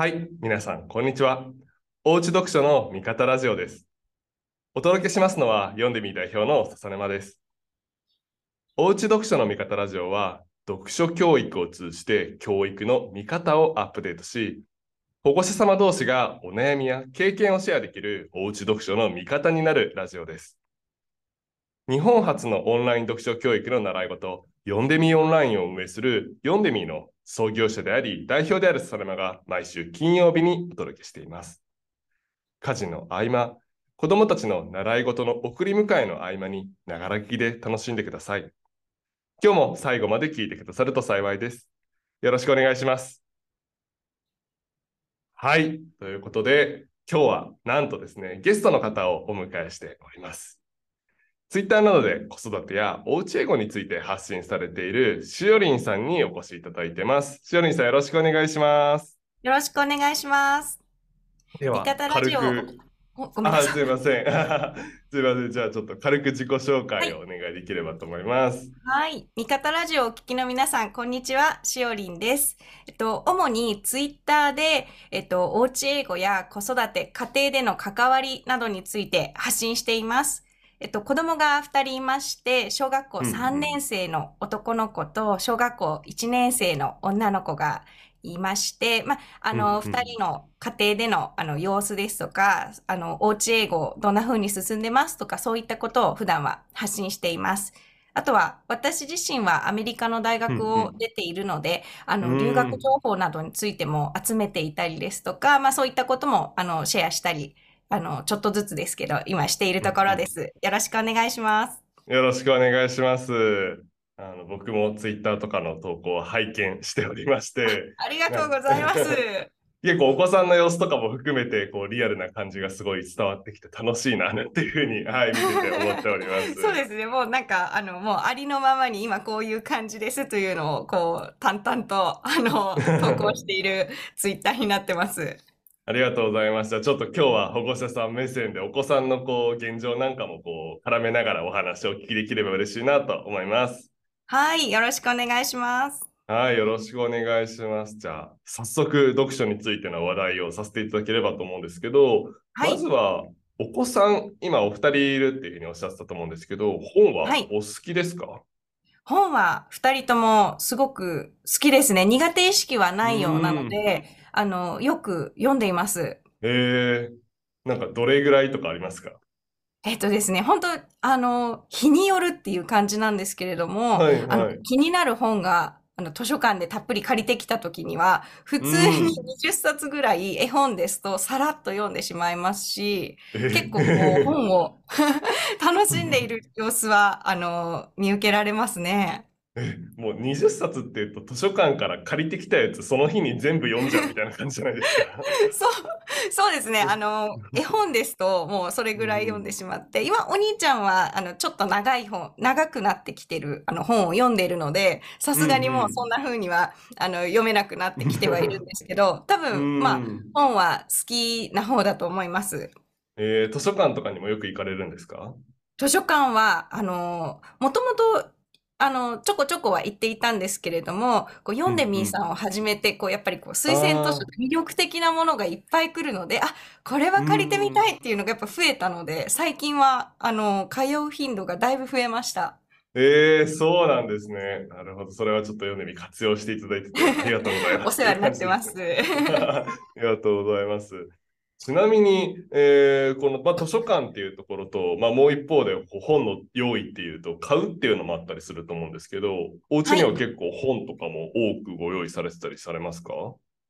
はい、皆さん、こんにちは。おうち読書の味方ラジオです。お届けしますのは、読んでみ代表の笹沼です。おうち読書の味方ラジオは、読書教育を通じて教育の見方をアップデートし、保護者様同士がお悩みや経験をシェアできるおうち読書の味方になるラジオです。日本初のオンライン読書教育の習い事、読んでみオンラインを運営する読んでみの創業者であり、代表であるサルマが毎週金曜日にお届けしています。家事の合間、子供たちの習い事の送り迎えの合間に、ながら聞きで楽しんでください。今日も最後まで聞いてくださると幸いです。よろしくお願いします。はい。ということで、今日はなんとですね、ゲストの方をお迎えしております。ツイッターなどで子育てやおうち英語について発信されているしおりんさんにお越しいただいてます。しおりんさんよろしくお願いします。よろしくお願いします。では、味方ラジオ軽く。おごめんなあ、さい。すいません。すいません。じゃあちょっと軽く自己紹介をお願いできればと思います。はい。味方ラジオをお聞きの皆さん、こんにちは。しおりんです。えっと、主にツイッターで、えっと、おうち英語や子育て、家庭での関わりなどについて発信しています。えっと、子供が2人いまして、小学校うんうん。3年生の男の子と、小学校1年生の女の子がいまして、まあ、あの、うんうん。2人の家庭での、あの、様子ですとか、あの、おうち英語、どんな風に進んでますとか、そういったことを普段は発信しています。あとは、私自身はアメリカの大学うんをう出ているので、あの、うん。留学情報などについても集めていたりですとか、まあ、そういったことも、あの、シェアしたり、あの、ちょっとずつですけど、今しているところです。よろしくお願いします。よろしくお願いします。あの僕もツイッターとかの投稿を拝見しておりまして、ありがとうございます。結構お子さんの様子とかも含めて、こうリアルな感じがすごい伝わってきて楽しいな、なんていうふうに、はい、見てて思っております。そうですね。もうなんか、あの、もうありのままに今こういう感じですというのを、こう、淡々と、あの、投稿しているツイッターになってます。ありがとうございました。ちょっと今日は保護者さん目線でお子さんのこう現状なんかもこう絡めながらお話をお聞きできれば嬉しいなと思います。はい。よろしくお願いします。はい、よろしくお願いします。じゃあ、早速読書についての話題をさせていただければと思うんですけど、はいまずはお子さん、今お二人いるっていうふうにおっしゃってたと思うんですけど、本ははいお好きですか、本は二人ともすごく好きですね。苦手意識はないようなので、あの、よく読んでいます。えー、なんかどれぐらいとかありますか？えっとですね、本当あの、日によるっていう感じなんですけれども、はいあのはい。気になる本が、あの、図書館でたっぷり借りてきたときには、普通に20冊ぐらい絵本ですとさらっと読んでしまいますし、結構こう本を 楽しんでいる様子は、あの、見受けられますね。えもう20冊っていうと図書館から借りてきたやつその日に全部読んじゃうみたいな感じじゃないですか？そう、そうですね。あの、絵本ですと、もうそれぐらい読んでしまって、今、お兄ちゃんは、あの、ちょっと長い本、長くなってきてる、あの、本を読んでいるので、さすがにもうそんな風には、あの、読めなくなってきてはいるんですけど、多う分、まあ、ん本は好きな方だと思います。えー図書館とかにもよく行かれるんですか？図書館は、あの、もともと、あの、ちょこちょこは行っていたんですけれども、こう、読んでみーさんを始めて、こう、やっぱりこう、推薦図書で魅力的なものがいっぱい来るので、あ、これは借りてみたいっていうのがやっぱ増えたので、最近は、あの、通う頻度がだいぶ増えました。えー、そうなんですね。なるほど。それはちょっと読んでみ活用していただいててありがとうございます。お世話になってます。ありがとうございます。ちなみに、えーこの、まあ、図書館っていうところと、まあ、もう一方で本の用意っていうと買うっていうのもあったりすると思うんですけど、お家には結構本とかも多くご用意されてたりされますか？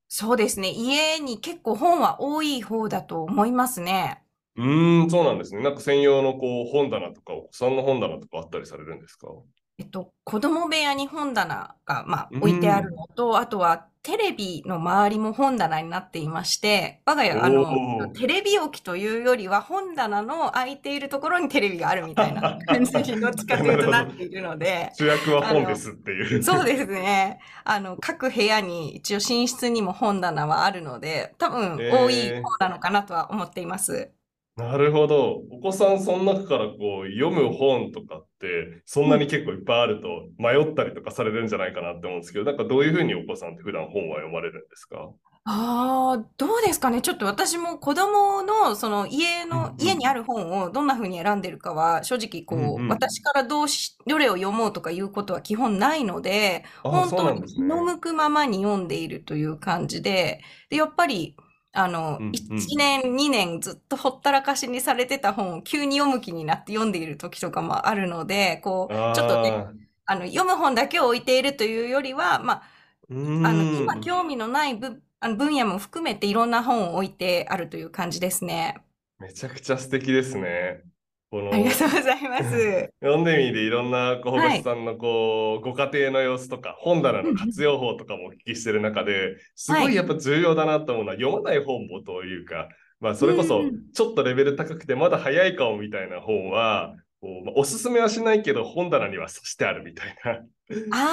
そうですね。家に結構本は多い方だと思いますね。うーん、そうなんですね。なんか専用のこう本棚とかお子さんの本棚とかあったりされるんですか？えっと、子供部屋に本棚が、まあ、うん置いてあるのと、あとはテレビの周りも本棚になっていまして、我が家、あおの、ーテレビ置きというよりは本棚の空いているところにテレビがあるみたいな 感じにどっちかというとなっているので、主役は本ですっていう。そうですね。あの、各部屋に一応寝室にも本棚はあるので、多分えー多い方なのかなとは思っています。なるほど。お子さんその中からこう読む本とかってそんなに結構いっぱいあると迷ったりとかされるんじゃないかなって思うんですけど、なんかどういうふうにお子さんって普段本は読まれるんですか？ああ、どうですかね。ちょっと私も子供のその家うんの、家にある本をどんな風に選んでるかは、正直うん。うんこう、うん。私からどうし、どれを読もうとかいうことは基本ないので、本当に。気の向くままに読んでいるという感じで、で、やっぱり、あの、うんう1ん。年、2年ずっとほったらかしにされてた本を急に読む気になって読んでいる時とかもあるので、こう、ちょっとね、あの、読む本だけを置いているというよりは、まあ、うあの。今興味のないぶあの分野も含めていろんな本を置いてあるという感じですね。めちゃくちゃ素敵ですね。こありがとうの、ございます。読んでみていろんなこう保護はい。者さんのこうご家庭の様子とか本棚の。活用法とかもお聞きしてる中ですはい。ごいやっぱ重要だなと思うのは読まない本もというか、まあ、それこそ。ちょっとレベル高くてまだ早いかもみたいな本はこう、まあ、おすすめはしないけど本棚にはさしてあるみたいな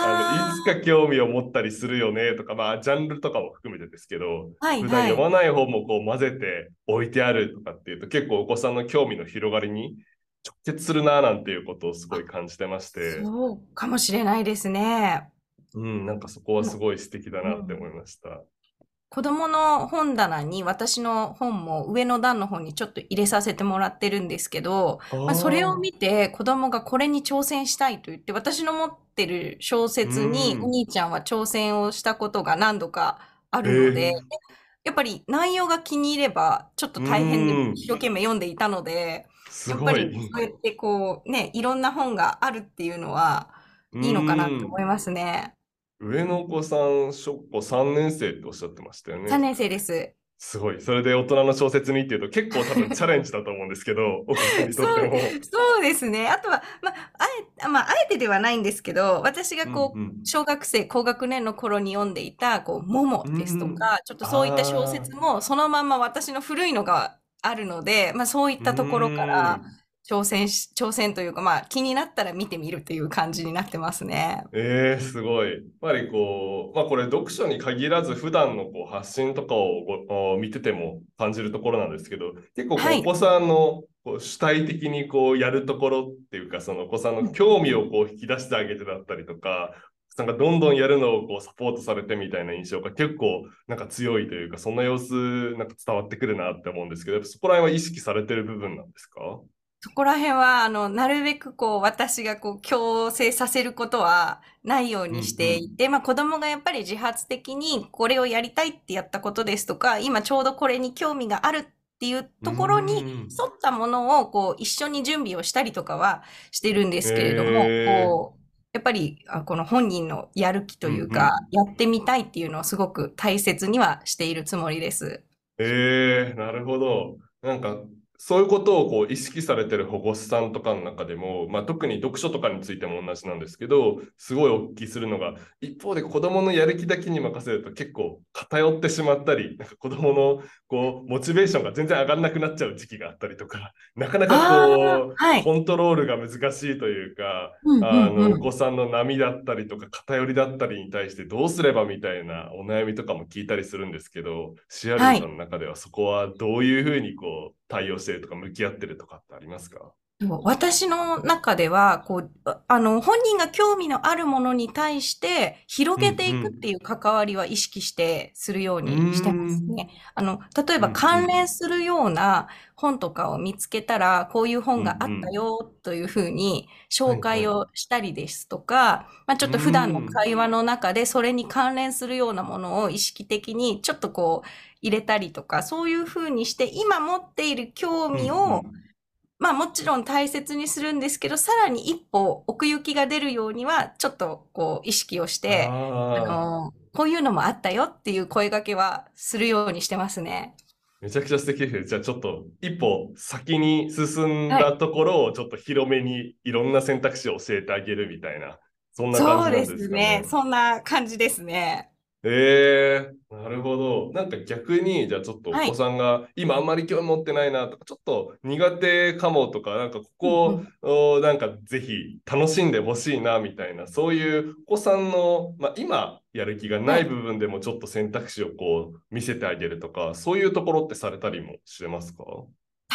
あのいつかあ興味を持ったりするよねとか、まあ、ジャンルとかも含めてですけどあ、はい普段はい。読まない本もこう混ぜて置いてあるとかっていうと結構お子さんの興味の広がりに直結するななんていうことをすごいあ、感じてまして。そうかもしれないですね。うん、なんかそこはすもごい素敵だう、なって思いん。ました。子供の本棚に私の本も上の段の方にちょっと入れさせてもらってるんですけど、まあ、それを見て子供がこれに挑戦したいと言って私の持ってる小う説におん。兄ちゃんは挑戦をしたことが何度かあえるので、え、やっぱり内容が気に入ればちょっとう大変で一生懸命読んでいたので、すやっぱ。りそうやってこうね、いろんな本があるっていうのはういいのかなと思ん。いますね。上のお子さん、小学校3年生っておっしゃってましたよ3ね。年生です。すごい。それで大人の小説にっていうと結構多分チャレンジだと思うんですけど、お子さんにとそう、っても。そうですね。あとは、まあ、あえ、まあ、あえてではないんですけど、私がうんこう、うん。小学生、高学年の頃に読んでいた、こう、モモうですとん。か、ちょっとそういった小説も、そのまんま私の古いのがあるので、まあ、そういっうたところからん。挑戦し、挑戦というか、まあ、気になったら見てみるという感じになってますね。ええすごい。やっぱりこう、まあこれ読書に限らず普段のこう発信とかを見てても感じるところなんですけど、結構お子さんのこう主体的にこうやるところっていうか、そのお子さんの興味をこう引き出してあげてだったりとか、なんかどんどんやるのをこうサポートされてみたいな印象が結構なんか強いというか、そんな様子なんか伝わってくるなって思うんですけど、そこら辺は意識されてる部分なんですか？そこら辺は、あの、なるべくこう、私がこう、強制させることはないようにしうんうん。ていて、まあ子供がやっぱり自発的にこれをやりたいってやったことですとか、今ちょうどこれに興味があるっていううところにん。沿ったものをこう、一緒に準備をしたりとかはしてるんですけれども、ええこう、やっぱり、あこの本人のやる気とうんいううんか、やってみたいっていうのをすごく大切にはしているつもりです。ええなるほど。なんか、そういうことをこう意識されてる保護者さんとかの中でも、まあ、特に読書とかについても同じなんですけど、すごいお聞きするのが、一方で子供のやる気だけに任せると結構偏ってしまったり、なんか子供のこうモチベーションが全然上がらなくなっちゃう時期があったりとか、なかなかこう、はい。コントロールが難しいというか、うんうあの、お。子さんの波だったりとか偏りだったりに対してどうすればみたいなお悩みとかも聞いたりするんですけど、シアリはい。ンさんの中ではそこはどういうふうにこう対応してるとか向き合ってるとかってありますか？そう私の中では、こう、ああの、本人が興味のあるものに対して広うんげていくっていう関わりは意識してするよううん。にしてますうね。あの、例えばんうん関連するような本とかを見つけたら、こういうう本があった。よというふうに紹はいはい。介をしたりですとか、まあ、ちょうっと普段のん。会話の中でそれに関連するようなものを意識的にちょっとこう入れたりとか、そういうふうにして今持っている興うんう味をん。まあもちろん大切にするんですけど、さらに一歩奥行きが出るようには、ちょっとこう意識をして、あの、こういうのもあったよっていう声掛けはするようにしてますね。めちゃくちゃ素敵ですね。じゃあちょっと一歩先に進んはい。だところをちょっと広めにいろんな選択肢を教えてあげるみたいな、そんな感そうでじなんです。ね。そんな感じですね。ええなるほど。なんか逆に、じゃあちょっとお子はい。さんが今あんまり興味持ってないなとか、ちょっと苦手かもとか、なんかこうんうこん。をなんかぜひ楽しんでほしいなみたいな、そういうお子さんの、まあ、今やる気がなはいい。部分でもちょっと選択肢をこう見せてあげるとか、そういうところってされたりもしてますか？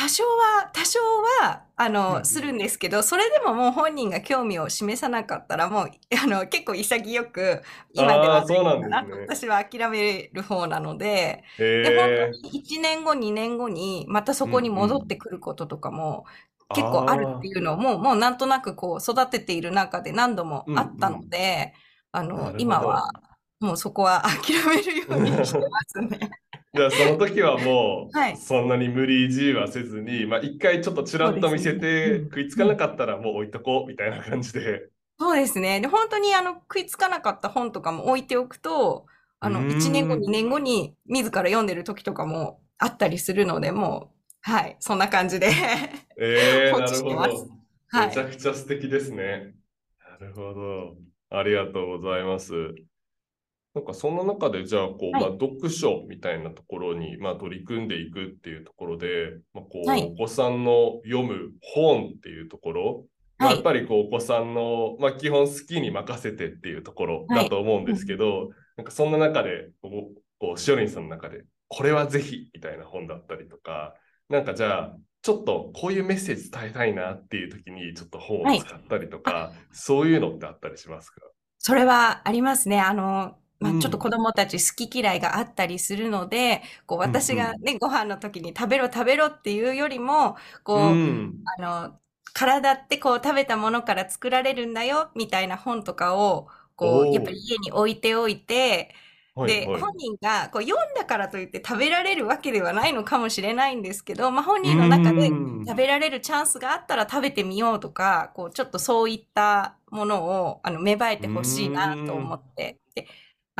多少は、多少は、あうんうの、んするんですけど、それでももう本人が興味を示さなかったら、もう、あの、結構潔く、今ではああ、そうなんですね。かな？と私は諦める方なので、で、本。当に1年後、2年後に、またそうんこに戻っうん。てくることとかも、結構あるってああ。いうのを、もう、もうなんとなくこう、育てている中で何度もうんあったのうん。で、あなの、今は、ど。もうそこは諦めるようにしてますね。じゃあその時はもうはい。そんなに無理強いはせずに、まあ一回ちょっとちらっと見せてん。食いつかなうん。かったらもう置いとこうみたいな感じで。そうですね。で、本当にあの、食いつかなかった本とかも置いておくと、うあの、1年後、ーん。2年後に自ら読んでる時とかもあったりするので、もう、はい、そんな感じでええ、放な。るほど。はい。めちゃくちゃ素敵ですね。なるほど。ありがとうございます。なんかそんな中でじゃあこう、まあ、はい。読書みたいなところに、まあ、取り組んでいくっていうところで、まあ、こうおはい。子さんの読む本っていうところ、まあ、はい。やっぱりこうお子さんの、まあ、基本好きに任せてっていうところはい。だと思うんですうん。けど、なんかそんな中でこう、こうしおりんさんの中でこれはぜひみたいな本だったりとか、なんかじゃあちょっとこういうメッセージ伝えたいなっていう時にちょっと本をはい。使ったりとあ、か、そういうのってあったりしますか？それはありますね。あの、うまあ、ちょっとん。子供たち好き嫌いがあったりするので、こう。私がね、ご飯の時に食べろ食べろっていうよりも、うこう、ん。あの、体ってこう食べたものから作られるんだよみたいな本とかを、こう、やっぱり。家に置いておいて、で、はいはい。本人がこう読んだからといって食べられるわけではないのかもしれないんですけど、まあ、本う人の中でん。食べられるチャンスがあったら食べてみようとか、こうちょっとそういったものをあの芽生えうてほしいなと思ん。って。で、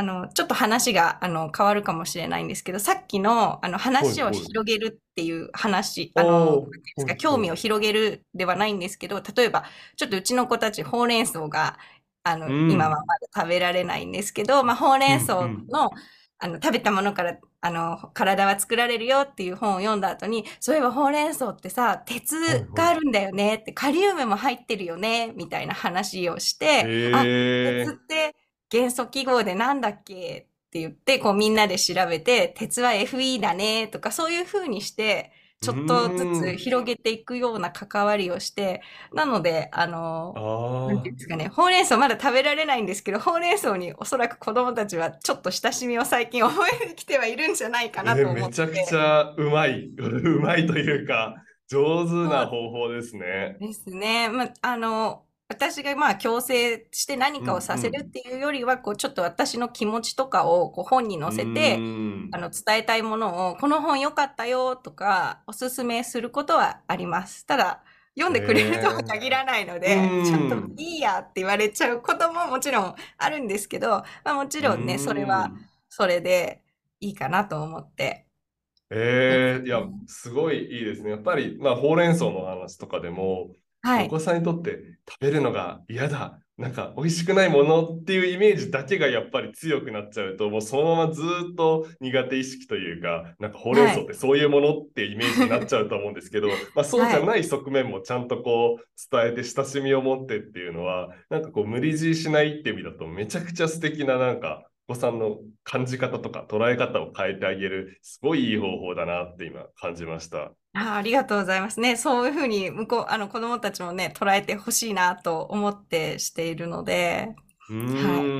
あの、ちょっと話があの変わるかもしれないんですけど、さっきのあのはい話をはい。広げるっていう話、あの、なんおていうんでお。すか、はい興味をはい。広げるではないんですけど、例えば、ちょっとうちの子たちほうれん草が、あうの、今はまん。だ食べられないんですけど、まあ、ほうれうん草ん。の、あの、食べたものから、あの、体は作られるよっていう本を読んだ後に、そういえばほうれん草ってさ、鉄はいはい。があるんだよねって、カリウムも入ってるよね、みたいな話をして、あ、鉄。って元素記号でなんだっけ？って言って、こうみんなで調べて、鉄は Fe だねとかそういう風にして、うちょっとずつん。広げていくような関わりをして、なので、あの、なんていうんあですかね、ほうれん草まだ食べられないんですけど、ほうれん草におそらく子供たちはちょっと親しみを最近覚えてきてはいるんじゃないかあ。なえ、と思って。めちゃくちゃうまい。うまいというか、上手な方法ですね。ですね。まあ、あの、私がまあ強制して何うんかをさせるっうん。ていうよりは、こうちょっと私の気持ちとかをこう本にう載せて、ん。あの伝えたいものを、この本良かったよとか、おすすめすることはあります。ただ、読んでくれるとは限らないのうで、ちょっとん。いいやって言われちゃうことももちろんあるんですけど、まあ、もちうろんね、それはん。それでいいかなと思ってええ、いや、ね。すごいいいですね。やっぱり、まあ、ほうれん草の話とかでも、はい。お子さんにとって食べるのが嫌だ、なんか美味しくないものっていうイメージだけがやっぱり強くなっちゃうと、もうそのままずっと苦手意識というか、なんかほうれんはい。草ってそういうものってイメージになっちゃうと思うんですけど、まあそうじはい。ゃない側面もちゃんとこう伝えて親しみを持ってっていうのは、なんかこう無理強いしないって意味だとめちゃくちゃ素敵ななんかお子さんの感じ方とか捉え方を変えてあげる、すごいいい方法だなって今感じました。あー、ありがとうございますね。そういうふうに向こう、あの子供たちもね、捉えてほしいなと思ってしているので、うはい。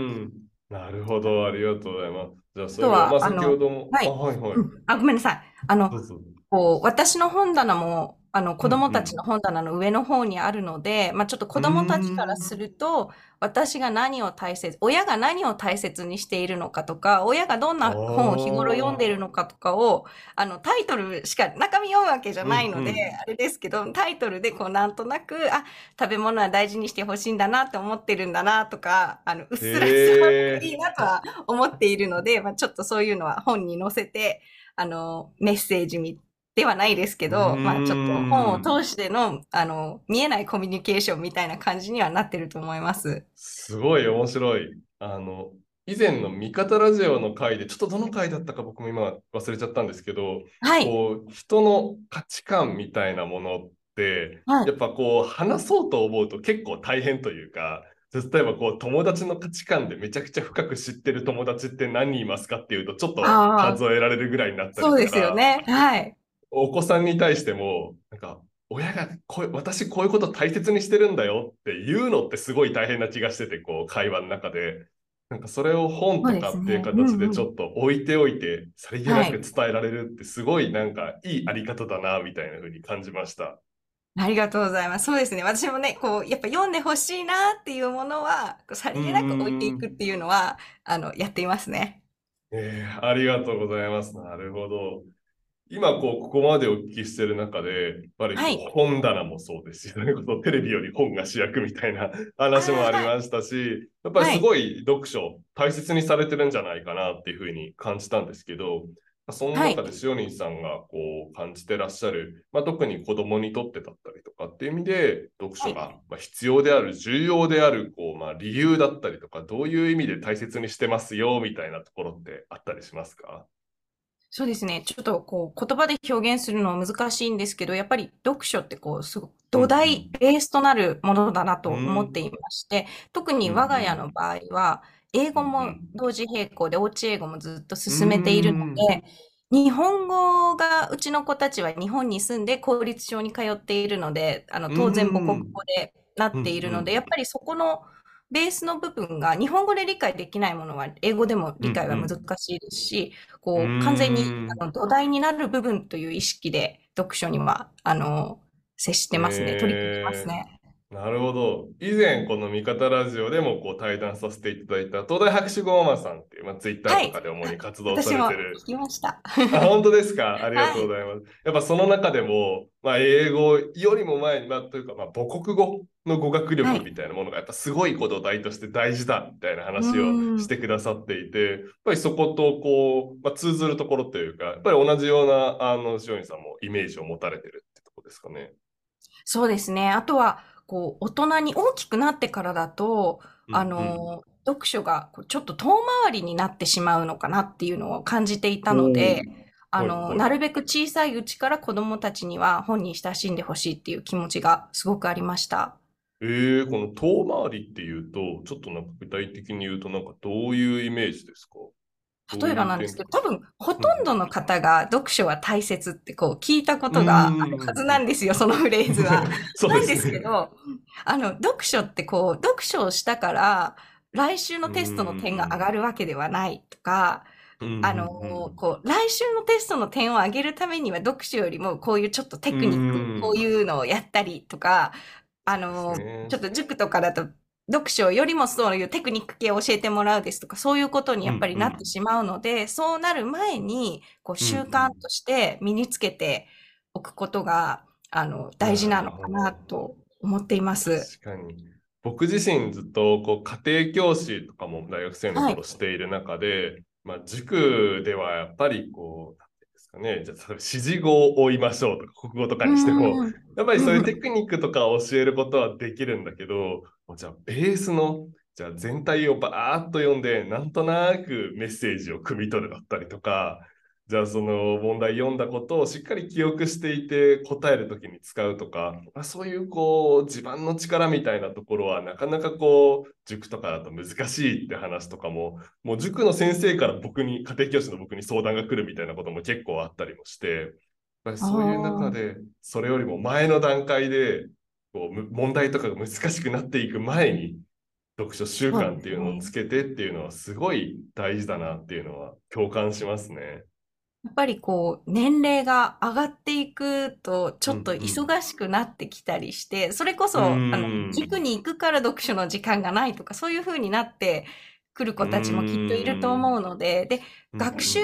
なるほど。ありがとうございます。じゃあ、あそれは、あ、あ先ほの、ども、あ、はい。はいはい。うん。あ、ごめんなさい。あの、どうぞ。こう、私の本棚も、あの、子うんうん。供たちの本棚の上の方にあるので、まあ、ちょっと子供たちからん。すると、私が何を大切、親が何を大切にしているのかとか、親がどんな本を日頃読んでいるあのかとかを、あの、タイトルしか、中身読むわけじゃないので、うん。あれですけど、タイトルでこう、なんとなく、あ、食べ物は大事にしてほしいんだなって思ってるんだなとか、あの、うっすら伝わってい。いなとは思っているので、まあ、ちょっとそういうのは本に載せて、あの、メッセージみではないですけうど、まあ、ちょっと本を。通しての、あの、見えないコミュニケーションみたいな感じにはなってると思います。すごい面白い。あの、以前の味方ラジオの回で、ちょっとどの回だったか僕も今忘れちゃったんですけど、はい。こう、人の価値観みたいなものって、はい。やっぱこう、話そうと思うと結構大変というか、例えばこう、友達の価値観でめちゃくちゃ深く知ってる友達って何人いますかっていうと、ちょっと数えられるぐらいになったりそうですよね。はい。お子さんに対しても、なんか、親がこう私こういうこと大切にしてるんだよって言うのってすごい大変な気がしてて、こう、会話の中で。なんかそれを本とかっていう形でちょっと置いておいて、さりげなく伝えられるってすごいなんかいいあり方だな、みたいな風に感じました。ありがとうございます。そうですね。私もね、こう、やっぱ読んでほしいなっていうものは、さりげなく置いていくっていうのは、あの、やっていますね。えー、ありがとうございます。なるほど。今、こう、ここまでお聞きしてる中で、やっぱりはい。本棚もそうですし、そ れこそテレビより本が主役みたいな 話もありましたし、やっぱりすごい読書、大切にされてるんじゃないかなっていうふうに感じたんですけど、まあその中で塩人さんがこう感じてらっしゃる、まあ、特に子供にとってだったりとかっていう意味で、読書がまあ必要である、重要であるこう、まあ、理由だったりとか、どういう意味で大切にしてますよみたいなところってあったりしますか？そうですね。ちょっとこう言葉で表現するのは難しいんですけど、やっぱり読書ってこうすごく土台ん、ベースとなるものだなと思っていまして、特に我が家の場合は、英語も同時並行で、おうち英語もずっと進めているので、日本語がうちの子たちは日本に住んで公立小に通っているので、あの当然母国語でなっているので、うん。やっぱりそこのベースの部分が日本語で理解できないものは英語でも理解は難しいですし、こううん完全にうんあの土台になる部分という意識で読書にはあの接してますね、取り組んでますね。なるほど。以前、この味方ラジオでもこう対談させていただいた東大博士号ママさんっていう、まあ、ツイッターとかで主に活動さ私もれてる。聞きました。あ、本当ですか？ありがとうございます。やっぱその中でも、まあ、英語よりも前に、まあ、というか、まあ、母国語の語学力みたいなものが、やっぱすごいこと題として大事だみたいな話をしてくださっていて、やっぱりそことこう、まあ、通ずるところというか、やっぱり同じような、あの、塩見さんもイメージを持たれてるってとこですかね。そうですね。あとは、こう、大人に大きくなってからだと、あうんうんの、読書がちょっと遠回りになってしまうのかなっていうのを感じていたので、あの、はい。はいなるべく小さいうちから子供たちには本に親しんでほしいっていう気持ちがすごくありました。えー、この遠回りっていうと、ちょっとなんか具体的に言うと、なんかどういうイメージですか？例えばなんですけど、多分、ほとんどの方が読書は大切ってこう聞いたことがあるはずなんですよ、そのフレーズは。そうなんでねですすけど、あの、読書ってこう、読書をしたから、来週のテストの点が上がるわけではないとか、あの、こう、来週のテストの点を上げるためには読書よりもこういうちょっとテクニッうんク、こういうのをやったりとか、あの、ちょっと塾とかだと読書よりもそういうテクニック系を教えてもらうですとか、そういうことにやっぱりなってしまうので、そうなる前に、こう、習慣として身につけておくことが、あの、大事なのかなと思っています。確かに。僕自身ずっとこう家庭教師とかも大学生のはい頃している中で、まあ、塾ではやっぱりこう、なんていうんですかね、じゃあ例えば指示語を追いましょうとか、国語とかにしても、うんやっぱりそういうテクニックとかを教えることはできるんだけど、もうじゃあベースの、じゃあ全体をバーッと読んで、なんとなくメッセージを汲み取るだったりとか、じゃあその問題読んだことをしっかり記憶していて答えるときに使うとか、まあ、そういうこう地盤の力みたいなところはなかなかこう塾とかだと難しいって話とかも、もう塾の先生から僕に、家庭教師の僕に相談が来るみたいなことも結構あったりもして、やっぱりそういう中で、それよりも前の段階でこうむ問題とかが難しくなっていく前に、読書習慣っていうのをつけてっていうのはすごい大事だなっていうのは共感しますね。やっぱりこう、年齢が上がっていくと、ちょっとうんうん。忙しくなってきたりして、それこそ、あうん。の、塾に行くから読書の時間がないとか、そういう風になってくる子たちもきっといると思うので、で、学習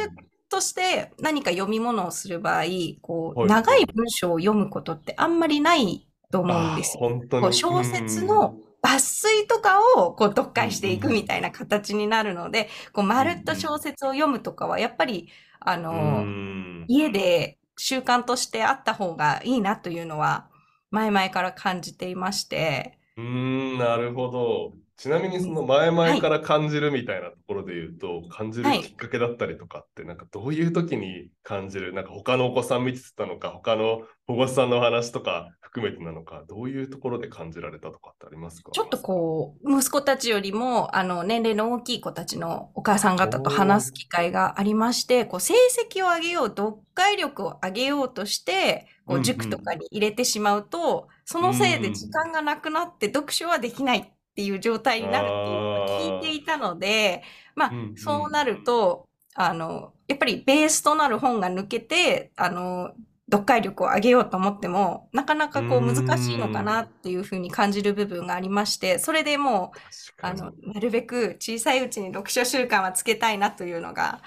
として何か読み物をする場合、こう、はい。長い文章を読むことってあんまりないと思うんですよ。本当に。こう小説の抜粋とかをこう読解していくみたいな形になるので、こうまるっと小説を読むとかはやっぱりあうのん家で習慣としてあった方がいいなというのは前々から感じていまして、うーん、なるほど。ちなみにその前々はい。から感じるみたいなところで言うと、感じはい。るきっかけだったりとかって、なんかどういう時に感じる、なんか他のお子さん見てたのか、他の保護者さんの話とか含めてなのか、どういうところで感じられたとかってありますか？ちょっとこう、息子たちよりも、あの、年齢の大きい子たちのお母さん方と話す機会がありまして、こう、成績を上げよう、読解力を上げようとして、こう、うんうん塾とかに入れてしまうと、そのせいで時間がなくなって読書はできないっていう状態になるっていうのを聞いていたので、まあうんうん、そうなると、あの、やっぱりベースとなる本が抜けて、あの、読解力を上げようと思っても、なかなかこう難しいのかなっていうふうに感じる部分がありまして、それでもう、あの、なるべく小さいうちに読書習慣はつけたいなというのが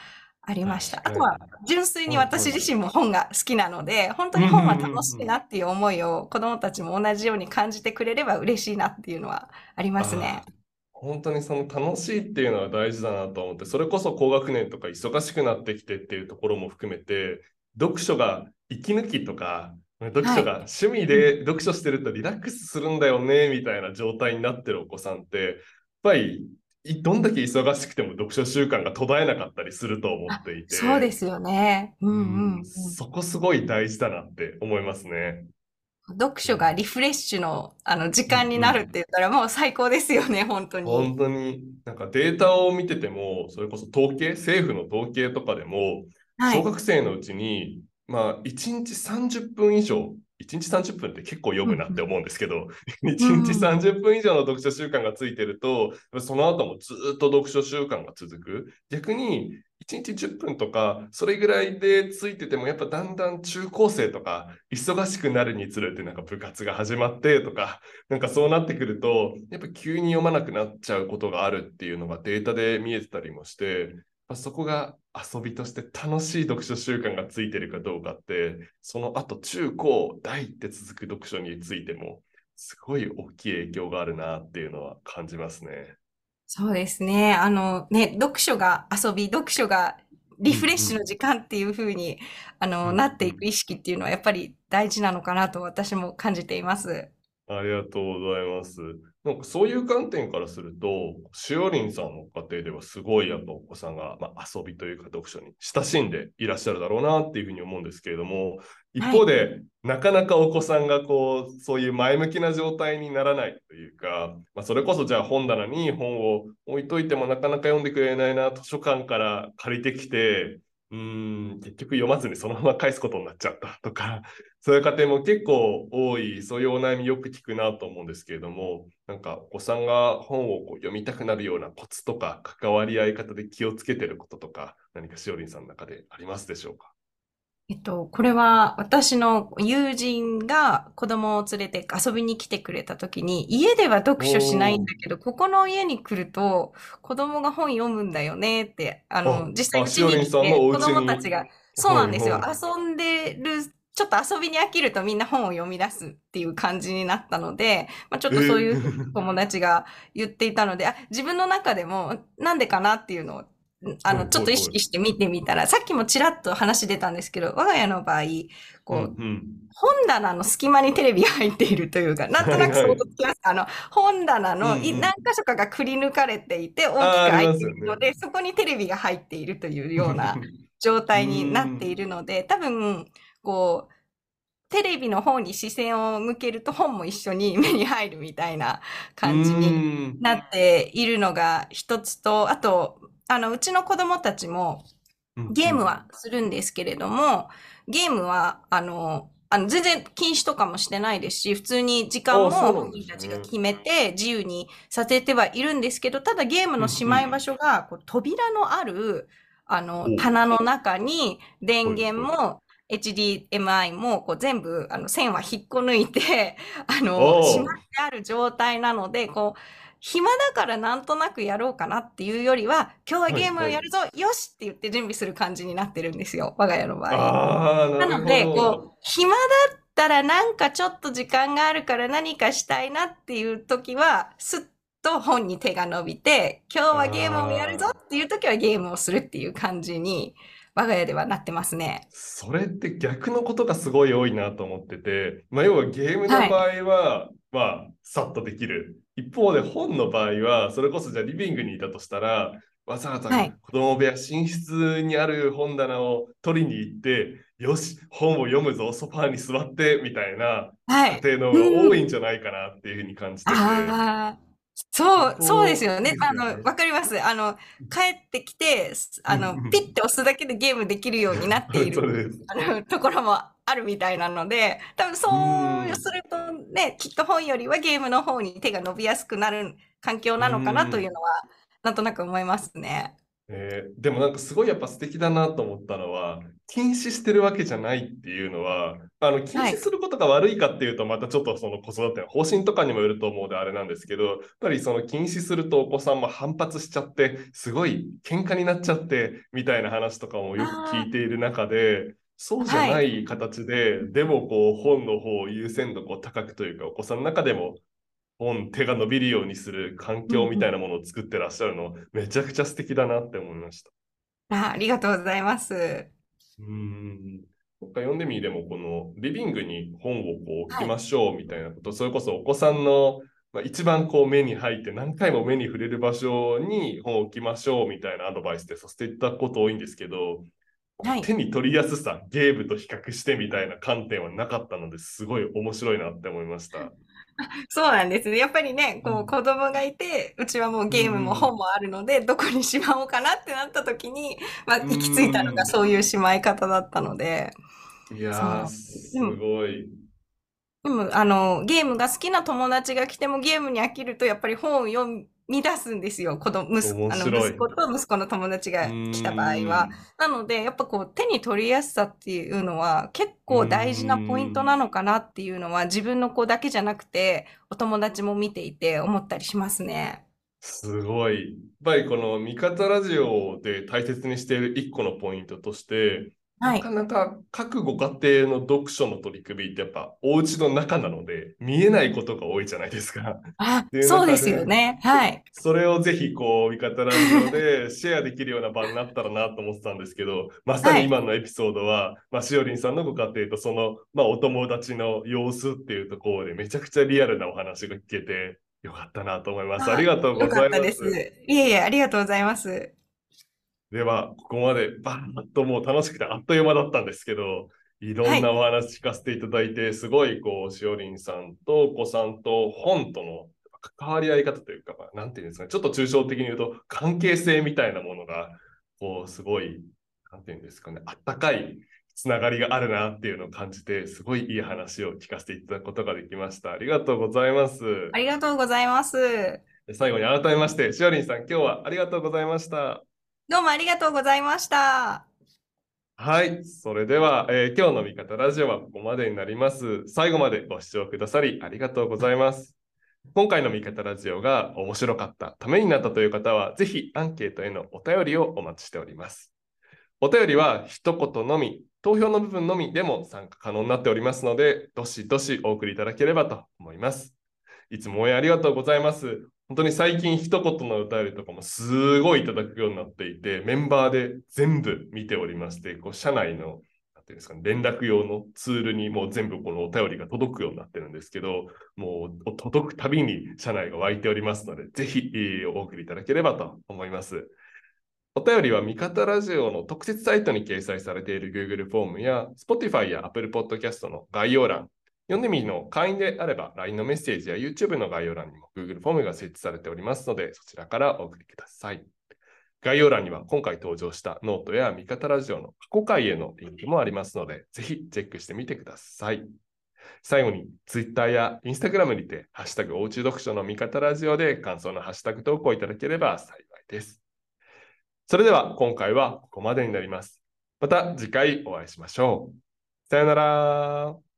ありました。あとは、純粋に私自身も本が好きなので、本当に本は楽しいなっていう思いを子供たちも同じように感じてくれれば嬉しいなっていうのはありますね。本当にその楽しいっていうのは大事だなと思って、それこそ高学年とか忙しくなってきてっていうところも含めて、読書が息抜きとか、読書が趣味で読書してるとリラックスするんだよねみたいな状態になってるお子さんって、やっぱりいどんだけ忙しくても読書習慣が途絶えなかったりすると思っていて、そうですよね。うんうん、うん。そこすごい大事だなって思いますね。読書がリフレッシュの、あの時間になるって言ったらもう最高ですよね、本当に。本当になんかデータを見てても、それこそ統計、政府の統計とかでも、はい。小学生のうちに、まあ、1日30分以上、1日30分って結構読むなって思うんですけど、1日30分以上の読書習慣がついてると、その後もずっと読書習慣が続く。逆に、1日10分とか、それぐらいでついてても、やっぱだんだん中高生とか、忙しくなるにつれて、なんか部活が始まってとか、なんかそうなってくると、やっぱ急に読まなくなっちゃうことがあるっていうのがデータで見えてたりもして、まあそこが遊びとして楽しい読書習慣がついてるかどうかって、その後中高大って続く読書についても、すごい大きい影響があるなっていうのは感じますね。そうですね。あのね、読書が遊び、読書がリフレッシュの時間っていう風に、あの、うんなっていく意識っていうのはやっぱり大事なのかなと私も感じています。ありがとうございます。なんかそういう観点からすると、しおりんさんの家庭ではすごいやっぱお子さんが、まあ、遊びというか読書に親しんでいらっしゃるだろうなっていうふうに思うんですけれども、一方で、なかなかお子さんがこう、そういう前向きな状態にならないというか、まあ、それこそじゃあ本棚に本を置いといてもなかなか読んでくれないな、図書館から借りてきて、うん、結局読まずにそのまま返すことになっちゃったとか、そういう家庭も結構多い、そういうお悩みよく聞くなと思うんですけれども、なんかお子さんが本をこう読みたくなるようなコツとか、関わり合い方で気をつけてることとか、何かしおりんさんの中でありますでしょうか？えっと、これは私の友人が子供を連れて遊びに来てくれた時に、家では読書しないんだけど、ここの家に来ると子供が本読むんだよねって、ああの、実際あうちに来て子供たちが、そうなんですよ。はい遊んでる、ちょっと遊びに飽きるとみんな本を読み出すっていう感じになったので、まあ、ちょっとそういう友達が言っていたので、あ、自分の中でもなんでかなっていうのをあの、はいちょっと意識して見てみたら、さっきもちらっと話出たんですけど、我が家の場合、こう、うんうん。本棚の隙間にテレビが入っているというか、なんとなく想像つきます。あの、本棚の何箇所かがくり抜かれていて、大きく開いているので、そこにテレビが入っているというような 状態になっているので、多分、こう、テレビの方に視線を向けると本も一緒に目に入るみたいな感じにになっているのが一つと、あと、あの、うちの子供たちもゲームはするんですけれども、ゲームは、あの、あの全然禁止とかもしてないですし、普通に時間も本人たちが決めて自由にさせてはいるんですけど、ただゲームのしまい場所がこう扉のあるあのお。棚の中に電源はいも HDMI もこう全部あの線は引っこ抜いて、あおの、うしまってある状態なので、こう、暇だからなんとなくやろうかなっていうよりは、今日はゲームをやるぞ、よしって言って準備する感じになってるんですよ、我が家の場合。なので、こう、暇だったらなんかちょっと時間があるから何かしたいなっていう時は、すっと本に手が伸びて、今日はゲームをやるぞっていう時はゲームをするっていう感じに、我が家ではなってますね。それって逆のことがすごい多いなと思ってて、まあ、要はゲームの場合は、まあ、さっとできる。一方で本の場合は、それこそじゃあリビングにいたとしたら、わざわざはい子供部屋、寝室にある本棚を取りに行って、よし、本を読むぞ、ソファーに座って、みたいなはい。家庭の方が多いんじゃないかなっていうふうに感じてて。ああ、そう、こそうですよね。あの、わかります。あの、帰ってきて、すあのうんうん、ピッて押すだけでゲームできるようになっている ところもあるみたいなので、多分そうするとね、きっと本よりはゲームの方に手が伸びやすくなる環境なのかなというのは、なんとなく思いますね。えーでもなんかすごいやっぱ素敵だなと思ったのは禁止してるわけじゃないっていうのはあの禁止することが悪いかっていうとまたちょっとその子育ての方針とかにもよると思うのであれなんですけどやっぱりその禁止するとお子さんも反発しちゃってすごい喧嘩になっちゃってみたいな話とかもよく聞いている中でそうじゃない形で、でもこう本の方を優先度高くというかお子さんの中でも本手が伸びるようにする環境みたいなものを作ってらっしゃるのめちゃくちゃ素敵だなって思いました。あありがとうございます。うーん。なんか読んでみでもこのリビングに本をこう置きましょうみたいなこと、それこそお子さんのまあ一番こう目に入って何回も目に触れる場所に本を置きましょうみたいなアドバイスでさせていただくこと多いんですけど、はい手に取りやすさ、ゲームと比較してみたいな観点はなかったのですごい面白いなって思いました。そうなんですね。やっぱりね、こう子供がいて、うちはもうゲームも本もあるので、どこにしまおうかなってなった時に、まあ、うん行き着いたのがそういうしまい方だったので、いやすごい。でも、あの、ゲームが好きな友達が来てもゲームに飽きると、やっぱり本を読み出すんですよ。子供、息子、あの、息子と息子の友達が来た場合は。なので、やっぱこう、手に取りやすさっていうのは結構大事なポイントなのかなっていうのは、自分の子だけじゃなくて、お友達も見ていて思ったりしますね。すごい。やっぱりこの味方ラジオで大切にしている一個のポイントとして、はないか。なか各ご家庭の読書の取り組みってやっぱお家の中なので見えないことが多いじゃないですか。あそうでですよね。はい。それをぜひこう味方ラジオで シェアできるような場になったらなと思ってたんですけど、まさに今のエピソードは、まあ、しおりんさんのご家庭とその、まあ、お友達の様子っていうところでめちゃくちゃリアルなお話が聞けてよかったなと思います。あありがとうございま。す。いえいえ、ありがとうございます。では、ここまでバーッともう楽しくてあっという間だったんですけど、いろんなお話聞かせていただいて、すごいこう、しおりんさんとお子さんと本との関わり合い方というか、まあ、なんていうんですかね、ちょっと抽象的に言うと、関係性みたいなものが、こう、すごい、なんていうんですかね、あったかいつながりがあるなっていうのを感じて、すごいいい話を聞かせていただくことができました。ありがとうございます。ありがとうございます。最後に改めまして、しおりんさん、今日はありがとうございました。どうもありがとうございました。はい。それでは、えー今日の味方ラジオはここまでになります。最後までご視聴くださりありがとうございます。今回の味方ラジオが面白かった、ためになったという方は、ぜひアンケートへのお便りをお待ちしております。お便りは一言のみ、投票の部分のみでも参加可能になっておりますので、どしどしお送りいただければと思います。いつも応援ありがとうございます。本当に最近一言のお便りとかもすごいいただくようになっていて、メンバーで全部見ておりまして、こう社内のていうんですかね、連絡用のツールにもう全部このお便りが届くようになってるんですけど、もう届くたびに社内が湧いておりますので、ぜひお送りいただければと思います。お便りは味方ラジオの特設サイトに掲載されている Google フォームや Spotify や Apple Podcast の概要欄、読んでみるの会員であれば LINE のメッセージや YouTube の概要欄にも Google フォームが設置されておりますので、そちらからお送りください。概要欄には今回登場したノートや味方ラジオの過去回へのリンクもありますので、ぜひチェックしてみてください。最後に Twitter や Instagram にて、ハッシュタグおうち読書の味方ラジオで感想のハッシュタグ投稿いただければ幸いです。それでは今回はここまでになります。また次回お会いしましょう。さよなら。